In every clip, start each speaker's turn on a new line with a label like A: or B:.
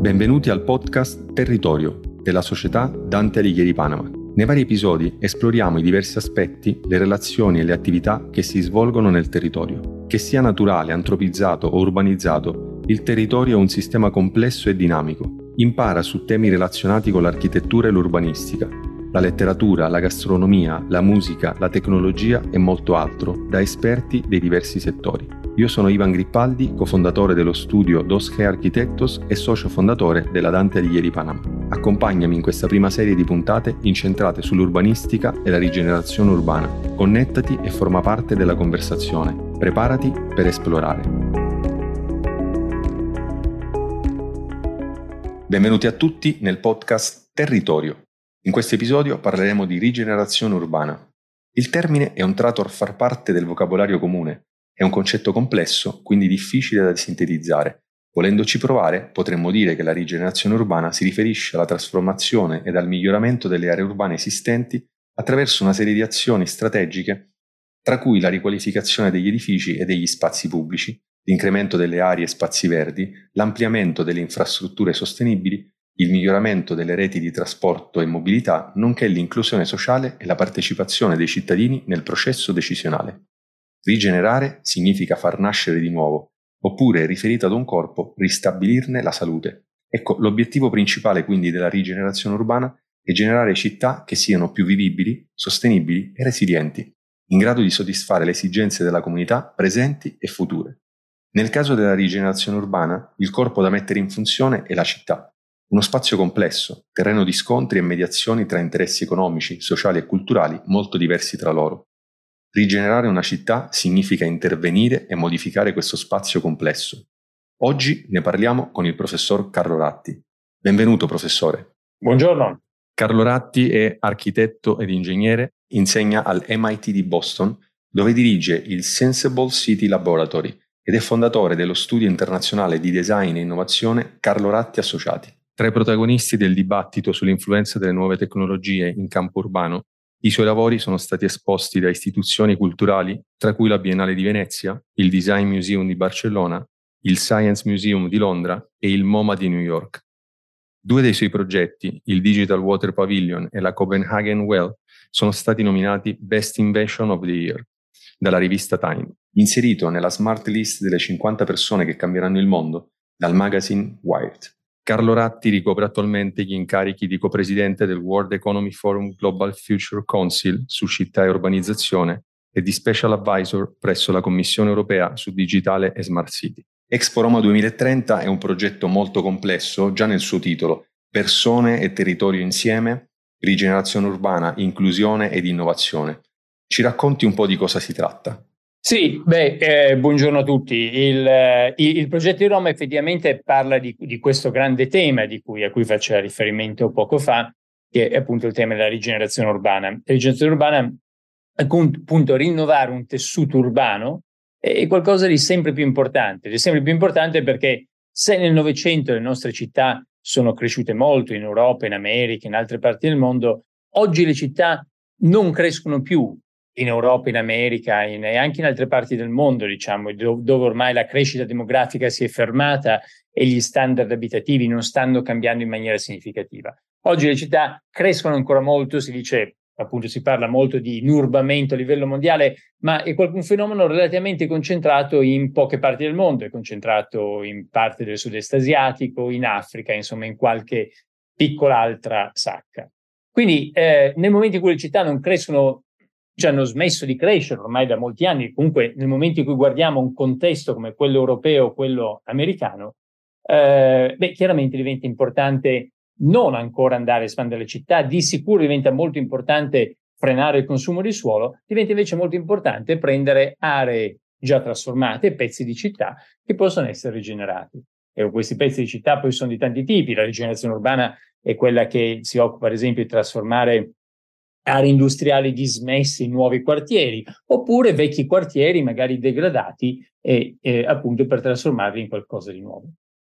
A: Benvenuti al podcast Territorio della società Dante Alighieri Panama. Nei vari episodi esploriamo i diversi aspetti, le relazioni e le attività che si svolgono nel territorio. Che sia naturale, antropizzato o urbanizzato, il territorio è un sistema complesso e dinamico. Impara su temi relazionati con l'architettura e l'urbanistica, la letteratura, la gastronomia, la musica, la tecnologia e molto altro da esperti dei diversi settori. Io sono Ivan Grippaldi, cofondatore dello studio Dosche Architectos e socio fondatore della Dante Alighieri Panama. Accompagnami in questa prima serie di puntate incentrate sull'urbanistica e la rigenerazione urbana. Connettati e forma parte della conversazione. Preparati per esplorare. Benvenuti a tutti nel podcast Territorio. In questo episodio parleremo di rigenerazione urbana. Il termine è un tratto a far parte del vocabolario comune, è un concetto complesso, quindi difficile da sintetizzare. Volendoci provare, potremmo dire che la rigenerazione urbana si riferisce alla trasformazione ed al miglioramento delle aree urbane esistenti attraverso una serie di azioni strategiche, tra cui la riqualificazione degli edifici e degli spazi pubblici, l'incremento delle aree e spazi verdi, l'ampliamento delle infrastrutture sostenibili, il miglioramento delle reti di trasporto e mobilità, nonché l'inclusione sociale e la partecipazione dei cittadini nel processo decisionale. Rigenerare significa far nascere di nuovo, oppure, riferito ad un corpo, ristabilirne la salute. Ecco, l'obiettivo principale quindi della rigenerazione urbana è generare città che siano più vivibili, sostenibili e resilienti, in grado di soddisfare le esigenze della comunità presenti e future. Nel caso della rigenerazione urbana, il corpo da mettere in funzione è la città, uno spazio complesso, terreno di scontri e mediazioni tra interessi economici, sociali e culturali molto diversi tra loro. Rigenerare una città significa intervenire e modificare questo spazio complesso. Oggi ne parliamo con il professor Carlo Ratti. Benvenuto professore.
B: Buongiorno.
A: Carlo Ratti è architetto ed ingegnere, insegna al MIT di Boston, dove dirige il Sensible City Laboratory ed è fondatore dello studio internazionale di design e innovazione Carlo Ratti Associati. Tra i protagonisti del dibattito sull'influenza delle nuove tecnologie in campo urbano i suoi lavori sono stati esposti da istituzioni culturali, tra cui la Biennale di Venezia, il Design Museum di Barcellona, il Science Museum di Londra e il MoMA di New York. Due dei suoi progetti, il Digital Water Pavilion e la Copenhagen Well, sono stati nominati Best Invention of the Year dalla rivista Time, inserito nella smart list delle 50 persone che cambieranno il mondo dal magazine Wired. Carlo Ratti ricopre attualmente gli incarichi di copresidente del World Economic Forum Global Future Council su città e urbanizzazione e di Special Advisor presso la Commissione europea su digitale e smart city. Expo Roma 2030 è un progetto molto complesso già nel suo titolo, Persone e territorio insieme, rigenerazione urbana, inclusione ed innovazione. Ci racconti un po' di cosa si tratta?
B: Sì, beh, eh, buongiorno a tutti. Il, eh, il, progetto di Roma effettivamente parla di, di questo grande tema di cui, a cui faceva riferimento poco fa, che è appunto il tema della rigenerazione urbana. La rigenerazione urbana appunto rinnovare un tessuto urbano è qualcosa di sempre più importante. È sempre più importante perché se nel Novecento le nostre città sono cresciute molto in Europa, in America, in altre parti del mondo, oggi le città non crescono più in Europa, in America in, e anche in altre parti del mondo, diciamo, dove ormai la crescita demografica si è fermata e gli standard abitativi non stanno cambiando in maniera significativa. Oggi le città crescono ancora molto, si dice, appunto, si parla molto di inurbamento a livello mondiale, ma è un fenomeno relativamente concentrato in poche parti del mondo, è concentrato in parte del sud-est asiatico, in Africa, insomma, in qualche piccola altra sacca. Quindi eh, nel momento in cui le città non crescono ci hanno smesso di crescere ormai da molti anni. Comunque, nel momento in cui guardiamo un contesto come quello europeo o quello americano, eh, beh, chiaramente diventa importante non ancora andare a espandere le città, di sicuro diventa molto importante frenare il consumo di suolo, diventa invece molto importante prendere aree già trasformate, pezzi di città che possono essere rigenerati. E questi pezzi di città poi sono di tanti tipi. La rigenerazione urbana è quella che si occupa, ad esempio, di trasformare aree industriali dismesse in nuovi quartieri, oppure vecchi quartieri magari degradati e eh, appunto per trasformarli in qualcosa di nuovo.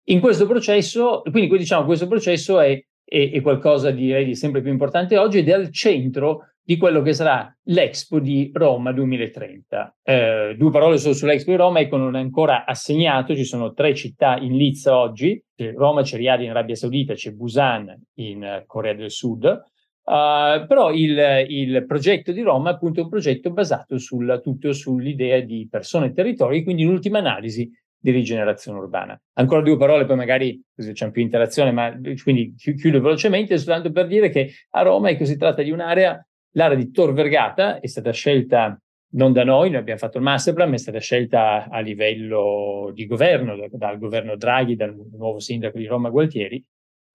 B: In questo processo, quindi diciamo questo processo è, è, è qualcosa direi di sempre più importante oggi ed è al centro di quello che sarà l'Expo di Roma 2030. Eh, due parole solo sull'Expo di Roma, ecco non è ancora assegnato, ci sono tre città in lizza oggi, Roma c'è Riyadh in Arabia Saudita, c'è Busan in Corea del Sud, uh, però il, il, progetto di Roma è appunto un progetto basato sul, tutto sull'idea di persone e territori, quindi in ultima analisi di rigenerazione urbana. Ancora due parole, poi magari c'è più interazione, ma quindi chiudo velocemente, soltanto per dire che a Roma ecco, si tratta di un'area L'area di Tor Vergata è stata scelta non da noi, noi abbiamo fatto il masterplan, ma è stata scelta a livello di governo, dal governo Draghi, dal nuovo sindaco di Roma Gualtieri.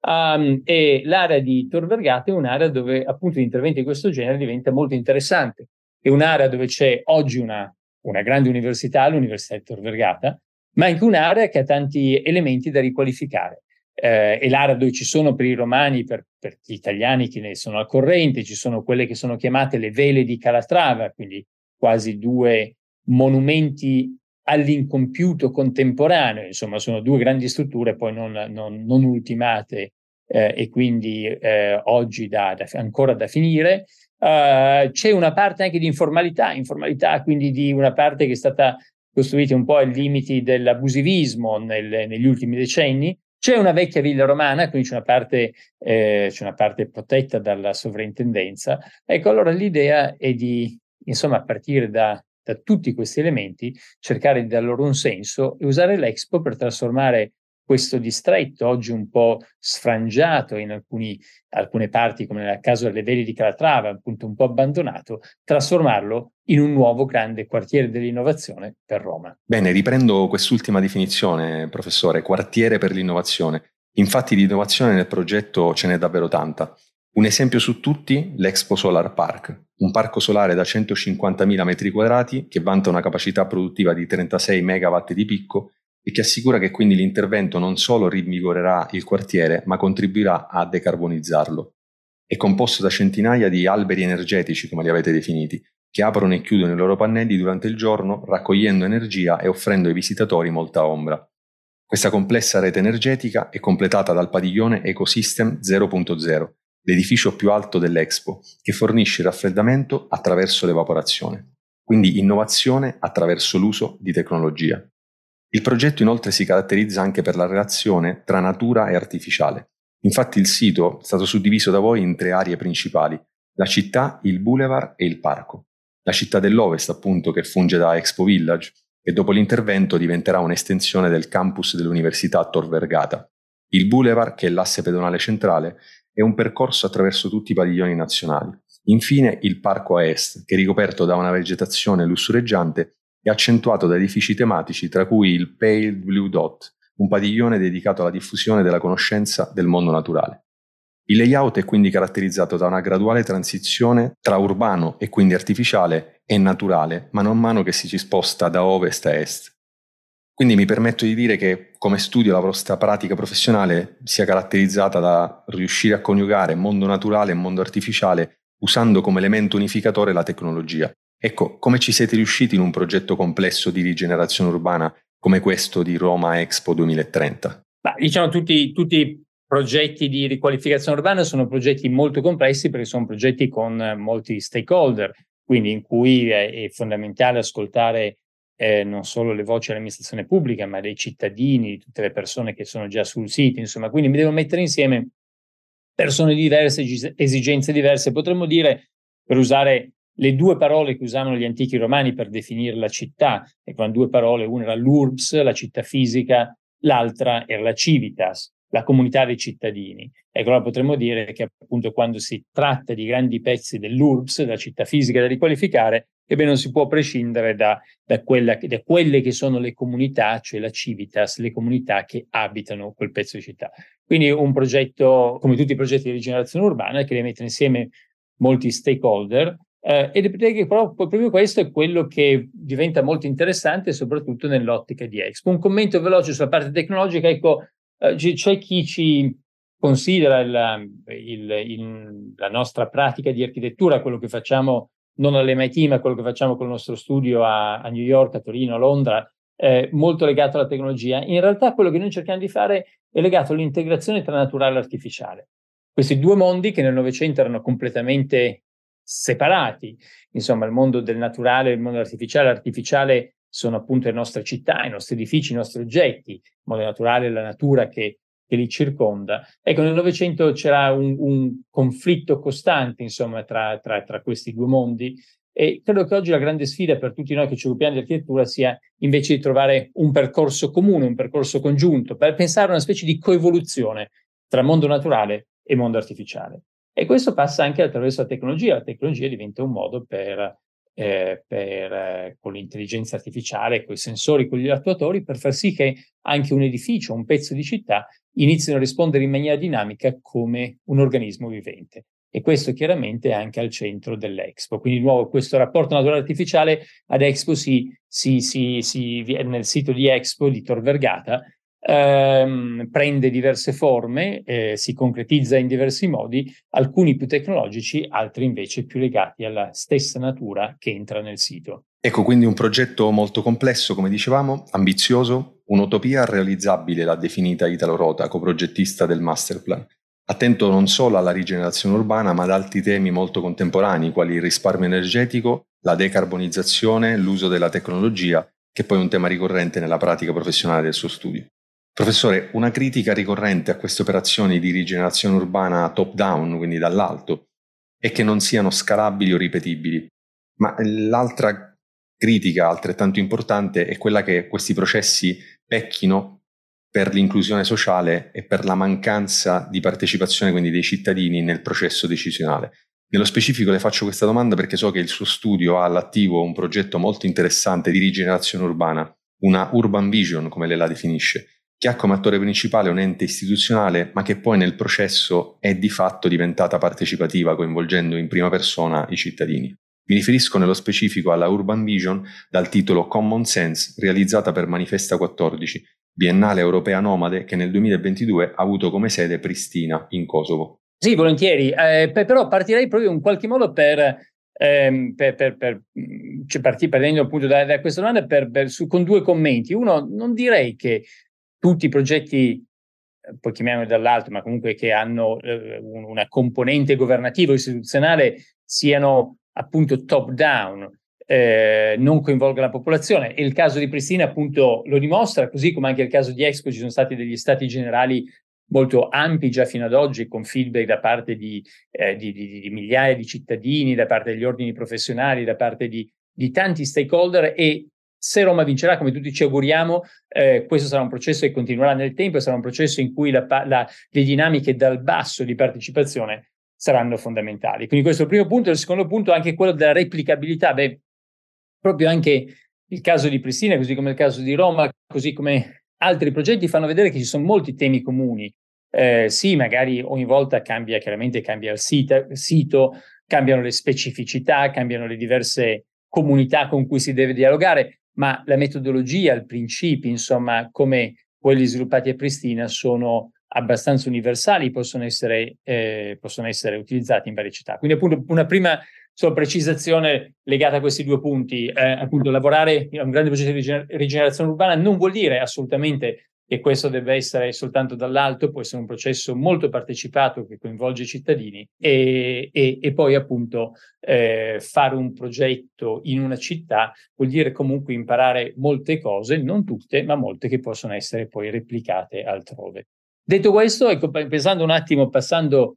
B: Um, e l'area di Tor Vergata è un'area dove appunto l'intervento di questo genere diventa molto interessante. È un'area dove c'è oggi una, una grande università, l'Università di Tor Vergata, ma anche un'area che ha tanti elementi da riqualificare eh, e l'area dove ci sono per i romani, per, per, gli italiani che ne sono al corrente, ci sono quelle che sono chiamate le vele di Calatrava, quindi quasi due monumenti all'incompiuto contemporaneo, insomma sono due grandi strutture poi non, non, non ultimate eh, e quindi eh, oggi da, da, ancora da finire. Uh, c'è una parte anche di informalità, informalità quindi di una parte che è stata costruita un po' ai limiti dell'abusivismo nel, negli ultimi decenni, c'è una vecchia villa romana, quindi c'è una parte, eh, c'è una parte protetta dalla sovrintendenza. Ecco, allora l'idea è di, insomma, partire da, da tutti questi elementi, cercare di dar loro un senso e usare l'Expo per trasformare questo distretto, oggi un po' sfrangiato in alcuni, alcune parti, come nel caso delle veli di Calatrava, appunto un po' abbandonato, trasformarlo in un nuovo grande quartiere dell'innovazione per Roma.
A: Bene, riprendo quest'ultima definizione, professore, quartiere per l'innovazione. Infatti di innovazione nel progetto ce n'è davvero tanta. Un esempio su tutti, l'Expo Solar Park, un parco solare da 150.000 m2 che vanta una capacità produttiva di 36 MW di picco e che assicura che quindi l'intervento non solo rinvigorerà il quartiere, ma contribuirà a decarbonizzarlo. È composto da centinaia di alberi energetici, come li avete definiti, che aprono e chiudono i loro pannelli durante il giorno, raccogliendo energia e offrendo ai visitatori molta ombra. Questa complessa rete energetica è completata dal padiglione Ecosystem 0.0, l'edificio più alto dell'Expo, che fornisce raffreddamento attraverso l'evaporazione. Quindi innovazione attraverso l'uso di tecnologia. Il progetto inoltre si caratterizza anche per la relazione tra natura e artificiale. Infatti il sito è stato suddiviso da voi in tre aree principali, la città, il boulevard e il parco. La città dell'Ovest, appunto, che funge da Expo Village, e dopo l'intervento diventerà un'estensione del campus dell'Università Tor Vergata. Il boulevard, che è l'asse pedonale centrale, è un percorso attraverso tutti i padiglioni nazionali. Infine il parco a est, che è ricoperto da una vegetazione lussureggiante è accentuato da edifici tematici tra cui il Pale Blue Dot, un padiglione dedicato alla diffusione della conoscenza del mondo naturale. Il layout è quindi caratterizzato da una graduale transizione tra urbano e quindi artificiale e naturale, mano a mano che si ci sposta da ovest a est. Quindi mi permetto di dire che come studio la vostra pratica professionale sia caratterizzata da riuscire a coniugare mondo naturale e mondo artificiale usando come elemento unificatore la tecnologia. Ecco, come ci siete riusciti in un progetto complesso di rigenerazione urbana come questo di Roma Expo 2030?
B: Bah, diciamo tutti, tutti i progetti di riqualificazione urbana sono progetti molto complessi perché sono progetti con molti stakeholder, quindi in cui è fondamentale ascoltare eh, non solo le voci dell'amministrazione pubblica, ma dei cittadini, tutte le persone che sono già sul sito, insomma, quindi mi devo mettere insieme persone diverse, esigenze diverse, potremmo dire, per usare le due parole che usavano gli antichi romani per definire la città, e con due parole, una era l'urbs, la città fisica, l'altra era la civitas, la comunità dei cittadini. Ecco, allora potremmo dire che appunto quando si tratta di grandi pezzi dell'urbs, della città fisica da riqualificare, ebbene non si può prescindere da, da, quella, da quelle che sono le comunità, cioè la civitas, le comunità che abitano quel pezzo di città. Quindi un progetto, come tutti i progetti di rigenerazione urbana, che deve mettere insieme molti stakeholder, eh, ed che proprio, proprio, questo è quello che diventa molto interessante, soprattutto nell'ottica di Expo. Un commento veloce sulla parte tecnologica, ecco, eh, c'è chi ci considera il, il, il, la nostra pratica di architettura, quello che facciamo non all'MIT, ma quello che facciamo con il nostro studio a, a New York, a Torino, a Londra, eh, molto legato alla tecnologia. In realtà quello che noi cerchiamo di fare è legato all'integrazione tra naturale e artificiale. Questi due mondi che nel Novecento erano completamente separati. Insomma, il mondo del naturale e il mondo artificiale. L'artificiale sono appunto le nostre città, i nostri edifici, i nostri oggetti, il mondo naturale è la natura che, che li circonda. Ecco, nel Novecento c'era un, un, conflitto costante, insomma, tra, tra, tra questi due mondi e credo che oggi la grande sfida per tutti noi che ci occupiamo di architettura sia invece di trovare un percorso comune, un percorso congiunto, per pensare a una specie di coevoluzione tra mondo naturale e mondo artificiale. E questo passa anche attraverso la tecnologia. La tecnologia diventa un modo per, eh, per eh, con l'intelligenza artificiale, con i sensori, con gli attuatori, per far sì che anche un edificio, un pezzo di città inizino a rispondere in maniera dinamica come un organismo vivente. E questo chiaramente è anche al centro dell'Expo. Quindi di nuovo questo rapporto naturale artificiale ad Expo si, si, si, si nel sito di Expo di Tor Vergata ehm, prende diverse forme, eh, si concretizza in diversi modi, alcuni più tecnologici, altri invece più legati alla stessa natura che entra nel sito.
A: Ecco quindi un progetto molto complesso, come dicevamo, ambizioso, un'utopia realizzabile, l'ha definita Italo Rota, coprogettista del Masterplan. Attento non solo alla rigenerazione urbana, ma ad altri temi molto contemporanei, quali il risparmio energetico, la decarbonizzazione, l'uso della tecnologia, che poi è un tema ricorrente nella pratica professionale del suo studio. Professore, una critica ricorrente a queste operazioni di rigenerazione urbana top-down, quindi dall'alto, è che non siano scalabili o ripetibili. Ma l'altra critica altrettanto importante è quella che questi processi pecchino per l'inclusione sociale e per la mancanza di partecipazione quindi dei cittadini nel processo decisionale. Nello specifico le faccio questa domanda perché so che il suo studio ha all'attivo un progetto molto interessante di rigenerazione urbana, una urban vision come lei la definisce, che ha come attore principale un ente istituzionale, ma che poi nel processo è di fatto diventata partecipativa, coinvolgendo in prima persona i cittadini. Mi riferisco nello specifico alla Urban Vision dal titolo Common Sense, realizzata per Manifesta 14, biennale europea nomade che nel 2022 ha avuto come sede Pristina, in Kosovo.
B: Sì, volentieri, eh, però partirei proprio in qualche modo per, ehm, per, per, per cioè partendo appunto da, da, questa domanda per, su, con due commenti. Uno, non direi che tutti i progetti, eh, poi chiamiamoli dall'alto, ma comunque che hanno eh, una componente governativa o istituzionale, siano appunto top down, eh, non coinvolga la popolazione. E il caso di Pristina appunto lo dimostra, così come anche il caso di Expo ci sono stati degli stati generali molto ampi già fino ad oggi, con feedback da parte di, eh, di, di, di migliaia di cittadini, da parte degli ordini professionali, da parte di, tanti stakeholder e se Roma vincerà, come tutti ci auguriamo, eh, questo sarà un processo che continuerà nel tempo e sarà un processo in cui la, la, le dinamiche dal basso di partecipazione saranno fondamentali. Quindi questo è il primo punto. Il secondo punto è anche quello della replicabilità. Beh, proprio anche il caso di Pristina, così come il caso di Roma, così come altri progetti, fanno vedere che ci sono molti temi comuni. Eh, sì, magari ogni volta cambia, chiaramente cambia il sito, sito, cambiano le specificità, cambiano le diverse comunità con cui si deve dialogare, ma la metodologia, il principio, insomma, come quelli sviluppati a Pristina sono abbastanza universali, possono essere, eh, possono essere utilizzati in varie città. Quindi appunto una prima solo precisazione legata a questi due punti, eh, appunto lavorare a un grande progetto di rigenerazione urbana non vuol dire assolutamente e questo deve essere soltanto dall'alto, può essere un processo molto partecipato che coinvolge i cittadini e, e, e poi appunto eh, fare un progetto in una città vuol dire comunque imparare molte cose, non tutte, ma molte che possono essere poi replicate altrove. Detto questo, ecco, pensando un attimo, passando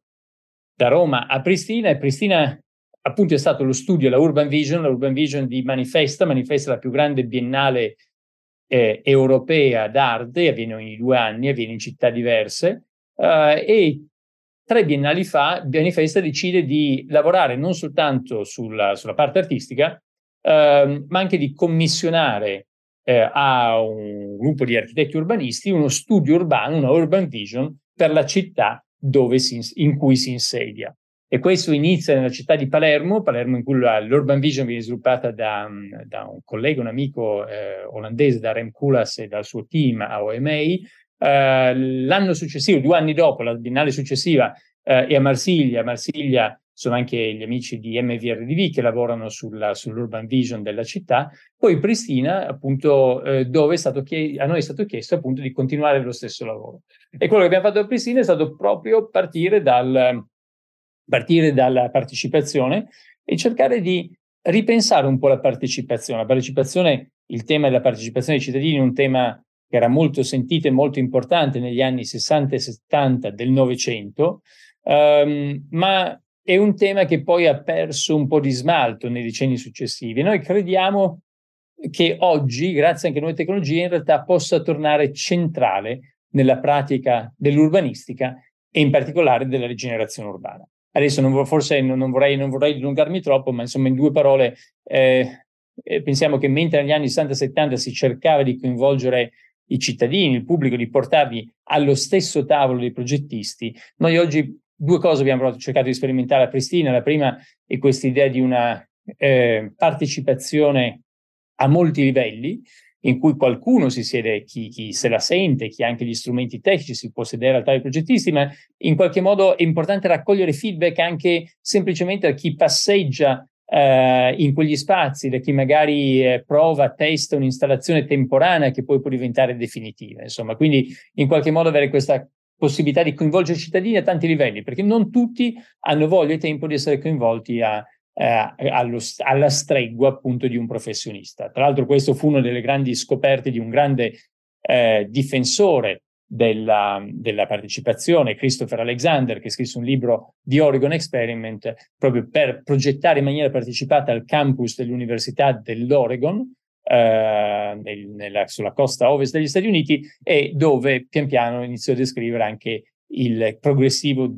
B: da Roma a Pristina, e Pristina appunto è stato lo studio, la Urban Vision, la Urban Vision di Manifesta, Manifesta la più grande biennale eh, europea d'arte, avviene ogni due anni, avviene in città diverse, eh, e tre biennali fa Manifesta decide di lavorare non soltanto sulla, sulla parte artistica, eh, ma anche di commissionare eh, a un gruppo di architetti urbanisti uno studio urbano, una urban vision per la città si, in cui si insedia. E questo inizia nella città di Palermo, Palermo in cui l'Urban Vision viene sviluppata da, da un collega, un amico eh, olandese, da Rem Koolhaas e dal suo team a OMA. Eh, l'anno successivo, due anni dopo, la biennale successiva, eh, è a Marsiglia. Marsiglia sono anche gli amici di MVRDV che lavorano sulla, sull'Urban Vision della città. Poi Pristina, appunto, eh, dove chied- a noi è stato chiesto appunto di continuare lo stesso lavoro. E quello che abbiamo fatto a Pristina è stato proprio partire dal partire dalla partecipazione e cercare di ripensare un po' la partecipazione. La partecipazione, il tema della partecipazione dei cittadini è un tema che era molto sentito e molto importante negli anni 60 e 70 del Novecento, um, ma è un tema che poi ha perso un po' di smalto nei decenni successivi. Noi crediamo che oggi, grazie anche a nuove tecnologie, in realtà possa tornare centrale nella pratica dell'urbanistica e in particolare della rigenerazione urbana. Adesso non, forse non, vorrei, non, vorrei, dilungarmi troppo, ma insomma in due parole eh, eh pensiamo che mentre negli anni 60-70 si cercava di coinvolgere i cittadini, il pubblico, di portarli allo stesso tavolo dei progettisti, noi oggi due cose abbiamo cercato di sperimentare a Pristina. La prima è questa idea di una eh, partecipazione a molti livelli, in cui qualcuno si siede, chi, chi, se la sente, chi ha anche gli strumenti tecnici, si può sedere al tavolo dei progettisti, ma in qualche modo è importante raccogliere feedback anche semplicemente da chi passeggia eh, in quegli spazi, da chi magari eh, prova, testa un'installazione temporanea che poi può diventare definitiva. Insomma, quindi in qualche modo avere questa possibilità di coinvolgere i cittadini a tanti livelli, perché non tutti hanno voglia e tempo di essere coinvolti a, eh, allo, alla stregua appunto di un professionista. Tra l'altro questo fu una delle grandi scoperte di un grande eh, difensore della, della, partecipazione, Christopher Alexander, che scrisse un libro di Oregon Experiment proprio per progettare in maniera partecipata il campus dell'Università dell'Oregon, eh, nel, nella, sulla costa ovest degli Stati Uniti, e dove pian piano iniziò a descrivere anche il progressivo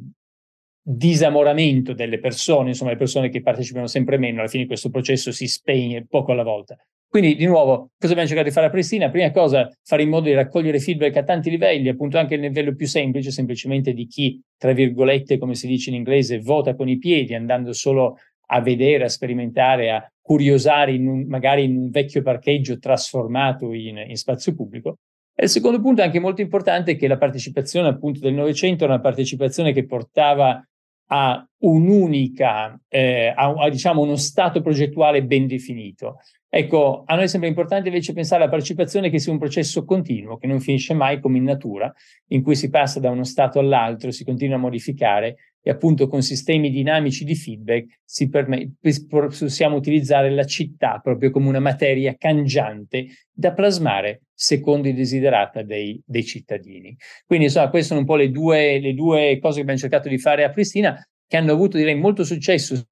B: disamoramento delle persone, insomma le persone che partecipano sempre meno, alla fine questo processo si spegne poco alla volta. Quindi, di nuovo, cosa abbiamo cercato di fare a Pristina? Prima cosa, fare in modo di raccogliere feedback a tanti livelli, appunto anche a livello più semplice, semplicemente di chi, tra virgolette, come si dice in inglese, vota con i piedi, andando solo a vedere, a sperimentare, a curiosare in un, magari in un vecchio parcheggio trasformato in, in spazio pubblico. E il secondo punto, anche molto importante, è che la partecipazione appunto del Novecento era una partecipazione che portava a un'unica, eh, a, a, diciamo uno stato progettuale ben definito. Ecco, a noi sembra importante invece pensare alla partecipazione che sia un processo continuo, che non finisce mai come in natura, in cui si passa da uno stato all'altro, si continua a modificare e appunto con sistemi dinamici di feedback si permette, possiamo utilizzare la città proprio come una materia cangiante da plasmare secondo i desiderata dei, dei cittadini. Quindi insomma queste sono un po' le due, le due cose che abbiamo cercato di fare a Pristina, che hanno avuto direi molto successo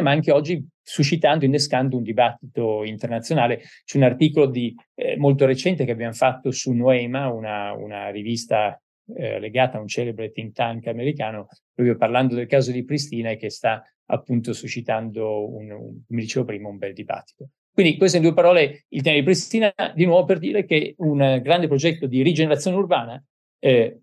B: ma anche oggi suscitando, innescando un dibattito internazionale. C'è un articolo di, eh, molto recente che abbiamo fatto su Noema, una, una rivista eh, legata a un celebre think tank americano, proprio parlando del caso di Pristina e che sta appunto suscitando, un, un, come dicevo prima, un bel dibattito. Quindi queste in due parole il tema di Pristina, di nuovo per dire che un grande progetto di rigenerazione urbana eh,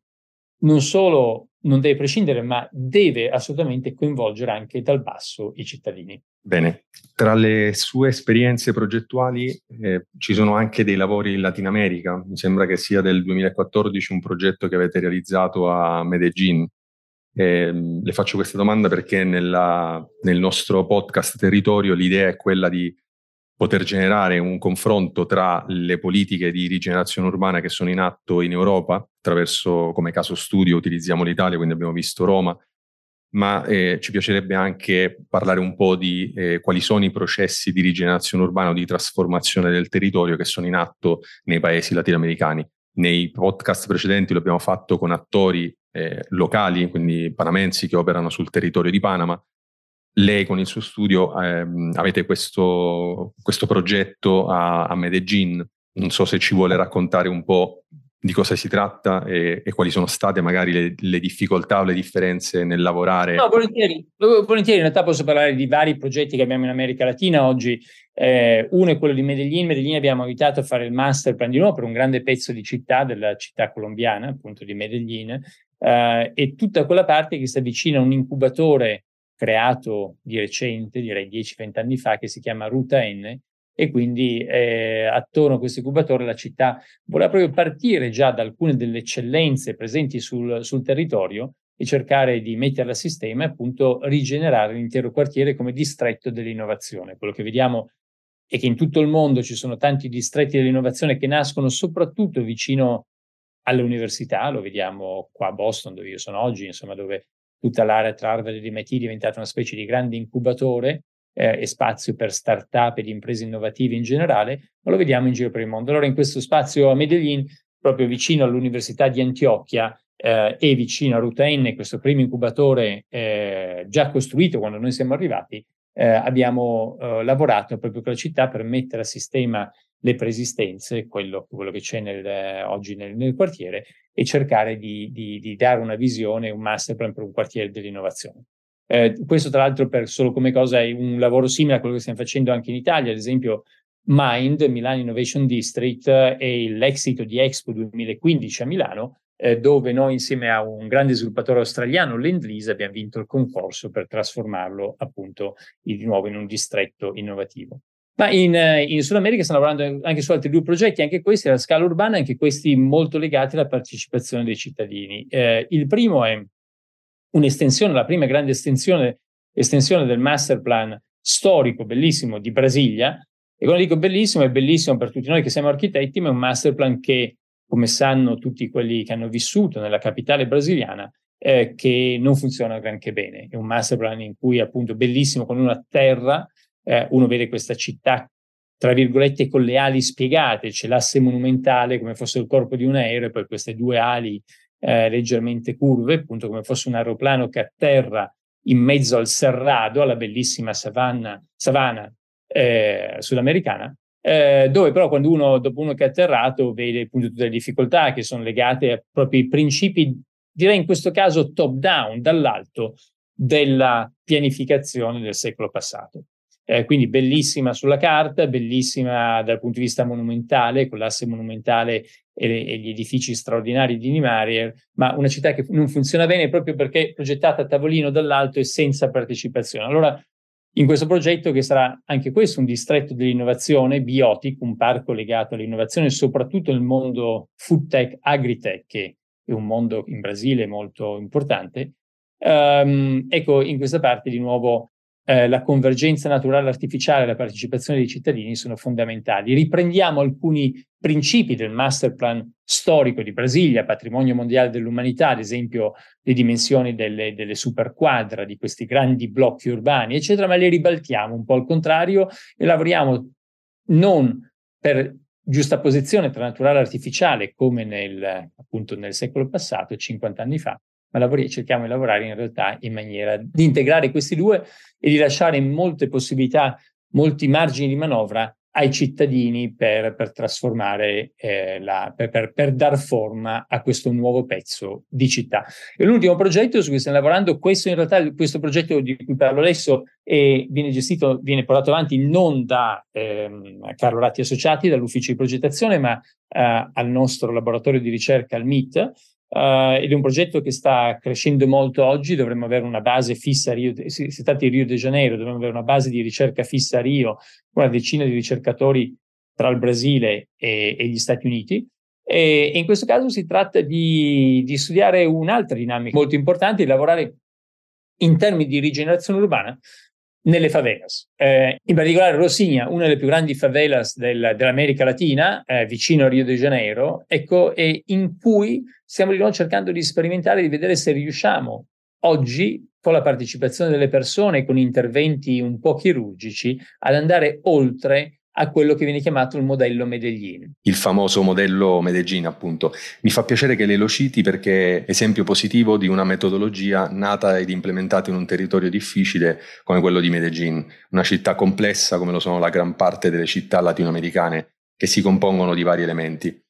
B: non solo non deve prescindere, ma deve assolutamente coinvolgere anche dal basso i cittadini.
A: Bene, tra le sue esperienze progettuali eh, ci sono anche dei lavori in Latino America, mi sembra che sia del 2014 un progetto che avete realizzato a Medellin. Eh, le faccio questa domanda perché nella, nel nostro podcast Territorio l'idea è quella di poter generare un confronto tra le politiche di rigenerazione urbana che sono in atto in Europa, attraverso come caso studio utilizziamo l'Italia, quindi abbiamo visto Roma, ma eh, ci piacerebbe anche parlare un po' di eh, quali sono i processi di rigenerazione urbana o di trasformazione del territorio che sono in atto nei paesi latinoamericani. Nei podcast precedenti lo abbiamo fatto con attori eh, locali, quindi panamensi che operano sul territorio di Panama, lei con il suo studio ehm, avete questo, questo progetto a, a, Medellin. Non so se ci vuole raccontare un po' di cosa si tratta e, e quali sono state magari le, le, difficoltà o le differenze nel lavorare.
B: No, volentieri. volentieri. In realtà posso parlare di vari progetti che abbiamo in America Latina oggi. Eh, uno è quello di Medellin. Medellin abbiamo aiutato a fare il master plan di nuovo per un grande pezzo di città, della città colombiana, appunto di Medellin. Eh, e tutta quella parte che sta vicino a un incubatore creato di recente, direi 10-20 anni fa, che si chiama Ruta N, e quindi eh, attorno a questo incubatore la città voleva proprio partire già da alcune delle eccellenze presenti sul, sul territorio e cercare di metterle a sistema e appunto rigenerare l'intero quartiere come distretto dell'innovazione. Quello che vediamo è che in tutto il mondo ci sono tanti distretti dell'innovazione che nascono soprattutto vicino alle università, lo vediamo qua a Boston dove io sono oggi, insomma dove tutta l'area tra Harvard e MIT è diventata una specie di grande incubatore eh, e spazio per start-up e di imprese innovative in generale, ma lo vediamo in giro per il mondo. Allora in questo spazio a Medellin, proprio vicino all'Università di Antiochia eh, e vicino a Ruta N, questo primo incubatore eh, già costruito quando noi siamo arrivati, eh, abbiamo eh, lavorato proprio con la città per mettere a sistema le preesistenze, quello, quello che c'è nel, oggi nel, nel, quartiere, e cercare di, di, di, dare una visione, un masterplan per un quartiere dell'innovazione. Eh, questo tra l'altro per solo come cosa è un lavoro simile a quello che stiamo facendo anche in Italia, ad esempio Mind, Milan Innovation District e l'exito di Expo 2015 a Milano, eh, dove noi insieme a un grande sviluppatore australiano, Lendlease, abbiamo vinto il concorso per trasformarlo appunto di nuovo in un distretto innovativo. Ma in, eh, in Sud America stanno lavorando anche su altri due progetti, anche questi alla scala urbana, anche questi molto legati alla partecipazione dei cittadini. Eh, il primo è un'estensione, la prima grande estensione, estensione del master plan storico bellissimo di Brasilia. E quando dico bellissimo, è bellissimo per tutti noi che siamo architetti, ma è un master plan che, come sanno tutti quelli che hanno vissuto nella capitale brasiliana, eh, che non funziona granché bene. È un master plan in cui appunto bellissimo con una terra, eh, uno vede questa città tra virgolette con le ali spiegate, c'è l'asse monumentale come fosse il corpo di un aereo e poi queste due ali eh, leggermente curve, appunto come fosse un aeroplano che atterra in mezzo al serrado, alla bellissima savanna, savana eh, sudamericana, eh, dove però quando uno, dopo uno che è atterrato, vede appunto tutte le difficoltà che sono legate a proprio ai principi, direi in questo caso top-down, dall'alto, della pianificazione del secolo passato. Eh, quindi bellissima sulla carta, bellissima dal punto di vista monumentale, con l'asse monumentale e, e, gli edifici straordinari di Niemeyer, ma una città che non funziona bene proprio perché progettata a tavolino dall'alto e senza partecipazione. Allora, in questo progetto, che sarà anche questo un distretto dell'innovazione, Biotic, un parco legato all'innovazione, soprattutto nel mondo food tech, agritech, che è un mondo in Brasile molto importante. Um, ecco, in questa parte di nuovo eh, la convergenza naturale artificiale e la partecipazione dei cittadini sono fondamentali. Riprendiamo alcuni principi del master plan storico di Brasilia, patrimonio mondiale dell'umanità, ad esempio le dimensioni delle, delle superquadra, di questi grandi blocchi urbani, eccetera, ma le ribaltiamo un po' al contrario e lavoriamo non per giusta posizione tra naturale e artificiale come nel, appunto nel secolo passato, 50 anni fa, ma lavori, cerchiamo di lavorare in realtà in maniera di integrare questi due e di lasciare molte possibilità, molti margini di manovra ai cittadini per, per trasformare, eh, la, per, per, per, dar forma a questo nuovo pezzo di città. E l'ultimo progetto su cui stiamo lavorando, questo in realtà, questo progetto di cui parlo adesso è, viene gestito, viene portato avanti non da ehm, Carlo Ratti Associati, dall'ufficio di progettazione, ma eh, al nostro laboratorio di ricerca, al MIT, Uh, ed è un progetto che sta crescendo molto oggi, dovremmo avere una base fissa a Rio, si, tratta di Rio de Janeiro, dovremmo avere una base di ricerca fissa a Rio, una decina di ricercatori tra il Brasile e, e gli Stati Uniti. E, e, in questo caso si tratta di, di studiare un'altra dinamica molto importante, di lavorare in termini di rigenerazione urbana nelle favelas. Eh, in particolare Rosigna, una delle più grandi favelas del, dell'America Latina, eh, vicino a Rio de Janeiro, ecco, in cui stiamo di nuovo cercando di sperimentare, di vedere se riusciamo oggi, con la partecipazione delle persone, con interventi un po' chirurgici, ad andare oltre a quello che viene chiamato il modello Medellin.
A: Il famoso modello Medellin, appunto. Mi fa piacere che lei lo citi perché è esempio positivo di una metodologia nata ed implementata in un territorio difficile come quello di Medellin, una città complessa come lo sono la gran parte delle città latinoamericane, che si compongono di vari elementi.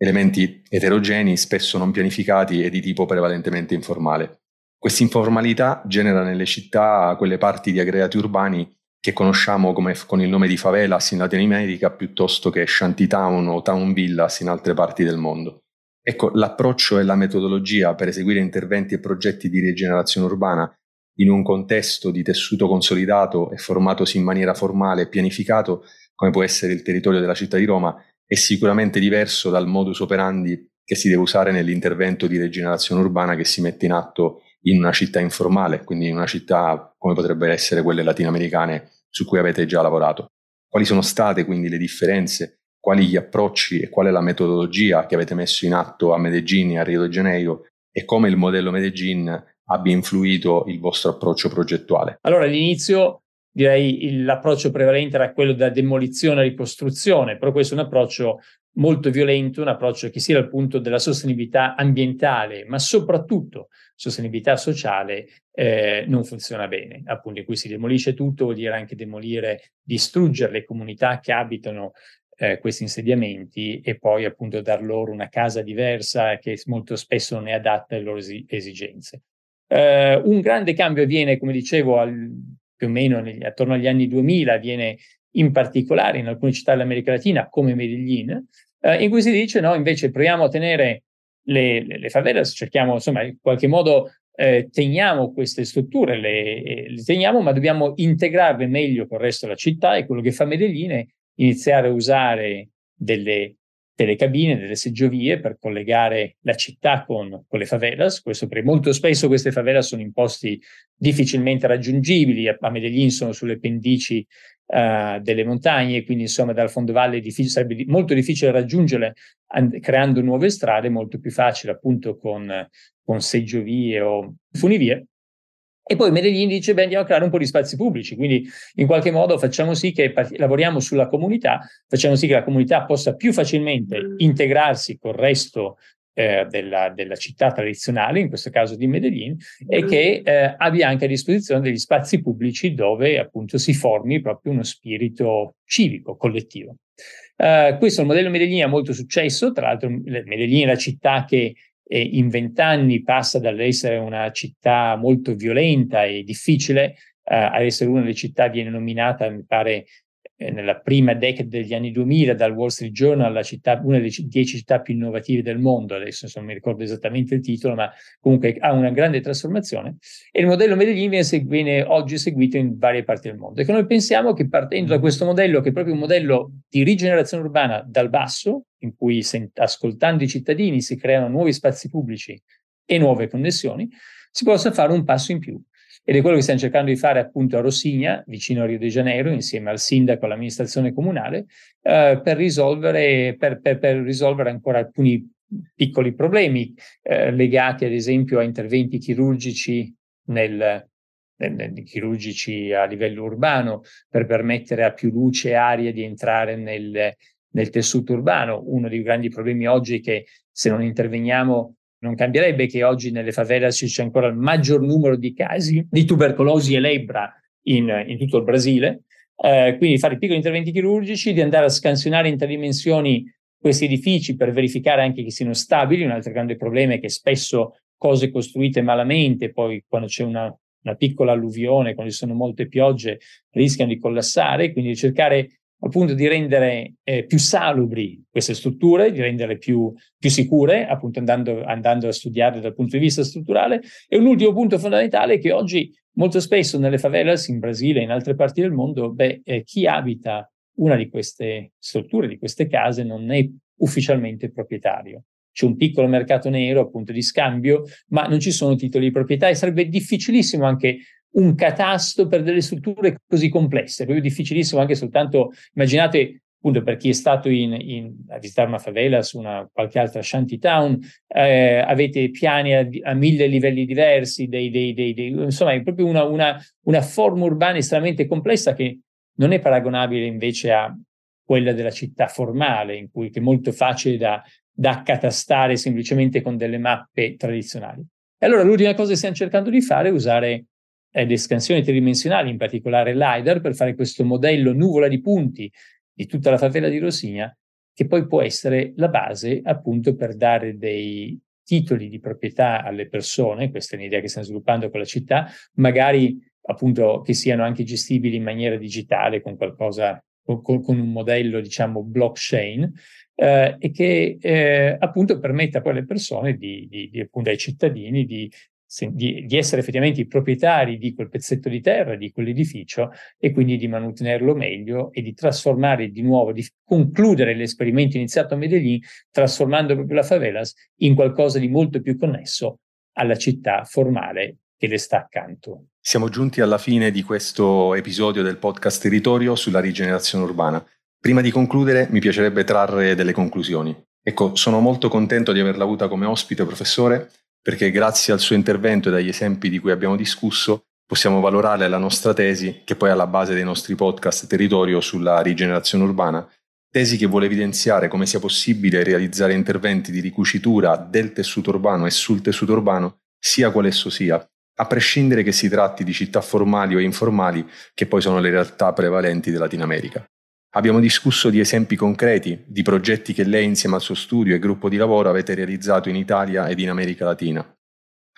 A: Elementi eterogenei, spesso non pianificati e di tipo prevalentemente informale. Questa informalità genera nelle città quelle parti di aggregati urbani che conosciamo come, con il nome di favelas in Latino America piuttosto che shantytown o town villas in altre parti del mondo. Ecco, l'approccio e la metodologia per eseguire interventi e progetti di rigenerazione urbana in un contesto di tessuto consolidato e formatosi in maniera formale e pianificato, come può essere il territorio della città di Roma, è sicuramente diverso dal modus operandi che si deve usare nell'intervento di rigenerazione urbana che si mette in atto in una città informale, quindi in una città come potrebbero essere quelle latinoamericane su cui avete già lavorato. Quali sono state quindi le differenze, quali gli approcci e qual è la metodologia che avete messo in atto a Medellin e a Rio de Janeiro e come il modello Medellin abbia influito il vostro approccio progettuale?
B: Allora, all'inizio direi l'approccio prevalente era quello da demolizione e ricostruzione, però questo è un approccio molto violento, un approccio che sia dal punto della sostenibilità ambientale, ma soprattutto sostenibilità sociale, eh, non funziona bene. Appunto, in cui si demolisce tutto, vuol dire anche demolire, distruggere le comunità che abitano eh, questi insediamenti e poi appunto dar loro una casa diversa che molto spesso non è adatta alle loro esigenze. Eh, un grande cambio avviene, come dicevo, al, più o meno negli, attorno agli anni 2000, avviene in particolare in alcune città dell'America Latina come Medellin, eh, in cui si dice no, invece proviamo a tenere le, le, le favelas, cerchiamo insomma in qualche modo eh, teniamo queste strutture, le, le, teniamo, ma dobbiamo integrarle meglio con il resto della città e quello che fa Medellin è iniziare a usare delle telecabine, delle seggiovie per collegare la città con, con, le favelas. Questo perché molto spesso queste favelas sono in posti difficilmente raggiungibili. A, a Medellin sono sulle pendici uh, delle montagne, quindi insomma dal fondovalle difficile, sarebbe di, molto difficile raggiungerle and, creando nuove strade, molto più facile appunto con, con seggiovie o funivie. E poi Medellin dice, beh, andiamo a creare un po' di spazi pubblici, quindi in qualche modo facciamo sì che lavoriamo sulla comunità, facciamo sì che la comunità possa più facilmente mm. integrarsi col resto eh, della, della, città tradizionale, in questo caso di Medellin, e mm. che eh, abbia anche a disposizione degli spazi pubblici dove appunto si formi proprio uno spirito civico, collettivo. Uh, questo il modello Medellin ha molto successo, tra l'altro Medellin è la città che e in vent'anni passa dall'essere una città molto violenta e difficile uh, ad essere una delle città, viene nominata, mi pare, eh, nella prima decade degli anni 2000 dal Wall Street Journal, città, una delle dieci città più innovative del mondo, adesso non mi ricordo esattamente il titolo, ma comunque ha una grande trasformazione e il modello Medellin viene, viene oggi seguito in varie parti del mondo. E noi pensiamo che partendo da questo modello, che è proprio un modello di rigenerazione urbana dal basso, in cui ascoltando i cittadini si creano nuovi spazi pubblici e nuove connessioni, si possa fare un passo in più. Ed è quello che stiamo cercando di fare appunto a Rossigna, vicino a Rio de Janeiro, insieme al sindaco e all'amministrazione comunale, eh, per, risolvere, per, per, per, risolvere, ancora alcuni piccoli problemi eh, legati ad esempio a interventi chirurgici nel, chirurgici a livello urbano per permettere a più luce e aria di entrare nel, nel tessuto urbano. Uno dei grandi problemi oggi è che se non interveniamo non cambierebbe che oggi nelle favelas ci sia ancora il maggior numero di casi di tubercolosi e lebbra in, in tutto il Brasile. Eh, quindi fare piccoli interventi chirurgici, di andare a scansionare in tre dimensioni questi edifici per verificare anche che siano stabili. Un altro grande problema è che spesso cose costruite malamente, poi quando c'è una, una piccola alluvione, quando ci sono molte piogge, rischiano di collassare. Quindi cercare appunto di rendere eh, più salubri queste strutture, di renderle più, più sicure, appunto andando, andando, a studiarle dal punto di vista strutturale. E un ultimo punto fondamentale è che oggi molto spesso nelle favelas in Brasile e in altre parti del mondo, beh, eh, chi abita una di queste strutture, di queste case, non è ufficialmente proprietario. C'è un piccolo mercato nero appunto di scambio, ma non ci sono titoli di proprietà e sarebbe difficililissimo anche un catasto per delle strutture così complesse, proprio difficilissimo anche soltanto, immaginate appunto per chi è stato in, in, a visitare una favela su una, qualche altra shanty town, eh, avete piani a, a, mille livelli diversi, dei, dei, dei, insomma è proprio una, una, una forma urbana estremamente complessa che non è paragonabile invece a quella della città formale, in cui è molto facile da, da accatastare semplicemente con delle mappe tradizionali. E allora l'ultima cosa che stiamo cercando di fare è usare ed espansioni tridimensionali, in particolare LiDAR, per fare questo modello nuvola di punti di tutta la favela di Rosigna, che poi può essere la base appunto per dare dei titoli di proprietà alle persone, questa è un'idea che stiamo sviluppando con la città, magari appunto che siano anche gestibili in maniera digitale con qualcosa, con, con un modello diciamo blockchain, eh, e che eh, appunto permetta poi alle persone, di, di, di, appunto ai cittadini, di di, di, essere effettivamente i proprietari di quel pezzetto di terra, di quell'edificio e quindi di mantenerlo meglio e di trasformare di nuovo, di concludere l'esperimento iniziato a Medellin, trasformando proprio la favelas in qualcosa di molto più connesso alla città formale che le sta accanto.
A: Siamo giunti alla fine di questo episodio del podcast Territorio sulla rigenerazione urbana. Prima di concludere mi piacerebbe trarre delle conclusioni. Ecco, sono molto contento di averla avuta come ospite, professore, perché grazie al suo intervento e dagli esempi di cui abbiamo discusso possiamo valorare la nostra tesi, che poi è alla base dei nostri podcast Territorio sulla rigenerazione urbana, tesi che vuole evidenziare come sia possibile realizzare interventi di ricucitura del tessuto urbano e sul tessuto urbano, sia quale esso sia, a prescindere che si tratti di città formali o informali, che poi sono le realtà prevalenti della Latina America. Abbiamo discusso di esempi concreti, di progetti che lei insieme al suo studio e gruppo di lavoro avete realizzato in Italia ed in America Latina.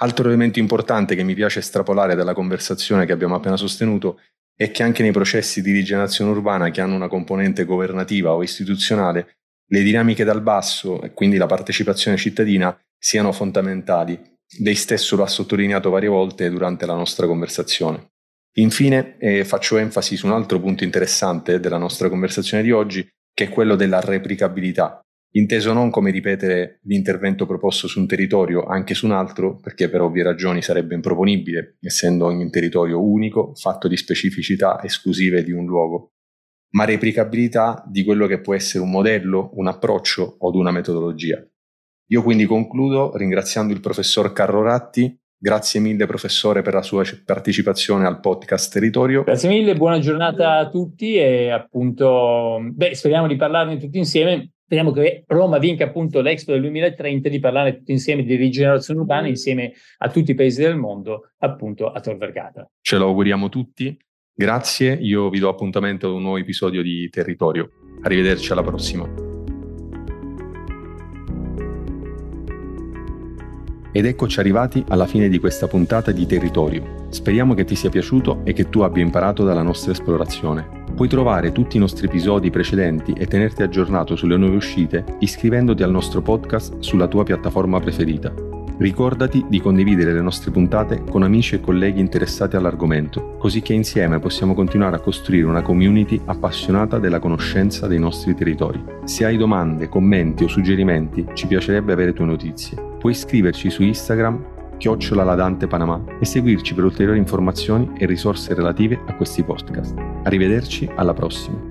A: Altro elemento importante che mi piace estrapolare dalla conversazione che abbiamo appena sostenuto è che anche nei processi di rigenerazione urbana che hanno una componente governativa o istituzionale, le dinamiche dal basso e quindi la partecipazione cittadina siano fondamentali lei stesso lo ha sottolineato varie volte durante la nostra conversazione. Infine eh, faccio enfasi su un altro punto interessante della nostra conversazione di oggi, che è quello della replicabilità, inteso non come ripetere l'intervento proposto su un territorio anche su un altro, perché per ovvie ragioni sarebbe improponibile, essendo ogni territorio unico, fatto di specificità esclusive di un luogo, ma replicabilità di quello che può essere un modello, un approccio o una metodologia. Io quindi concludo ringraziando il professor Carlo Ratti. Grazie mille professore per la sua partecipazione al podcast Territorio.
B: Grazie mille, buona giornata a tutti e appunto, beh, speriamo di parlarne tutti insieme. Speriamo che Roma vinca appunto l'Expo del 2030 di parlare tutti insieme di rigenerazione urbana insieme a tutti i paesi del mondo, appunto a Tor Vergata.
A: Ce lo auguriamo tutti. Grazie, io vi do appuntamento ad un nuovo episodio di Territorio. Arrivederci alla prossima. Ed eccoci arrivati alla fine di questa puntata di Territorio. Speriamo che ti sia piaciuto e che tu abbia imparato dalla nostra esplorazione. Puoi trovare tutti i nostri episodi precedenti e tenerti aggiornato sulle nuove uscite iscrivendoti al nostro podcast sulla tua piattaforma preferita. Ricordati di condividere le nostre puntate con amici e colleghi interessati all'argomento, così che insieme possiamo continuare a costruire una community appassionata della conoscenza dei nostri territori. Se hai domande, commenti o suggerimenti, ci piacerebbe avere tue notizie puoi iscriverci su Instagram chiocciola e seguirci per ulteriori informazioni e risorse relative a questi podcast. Arrivederci, alla prossima.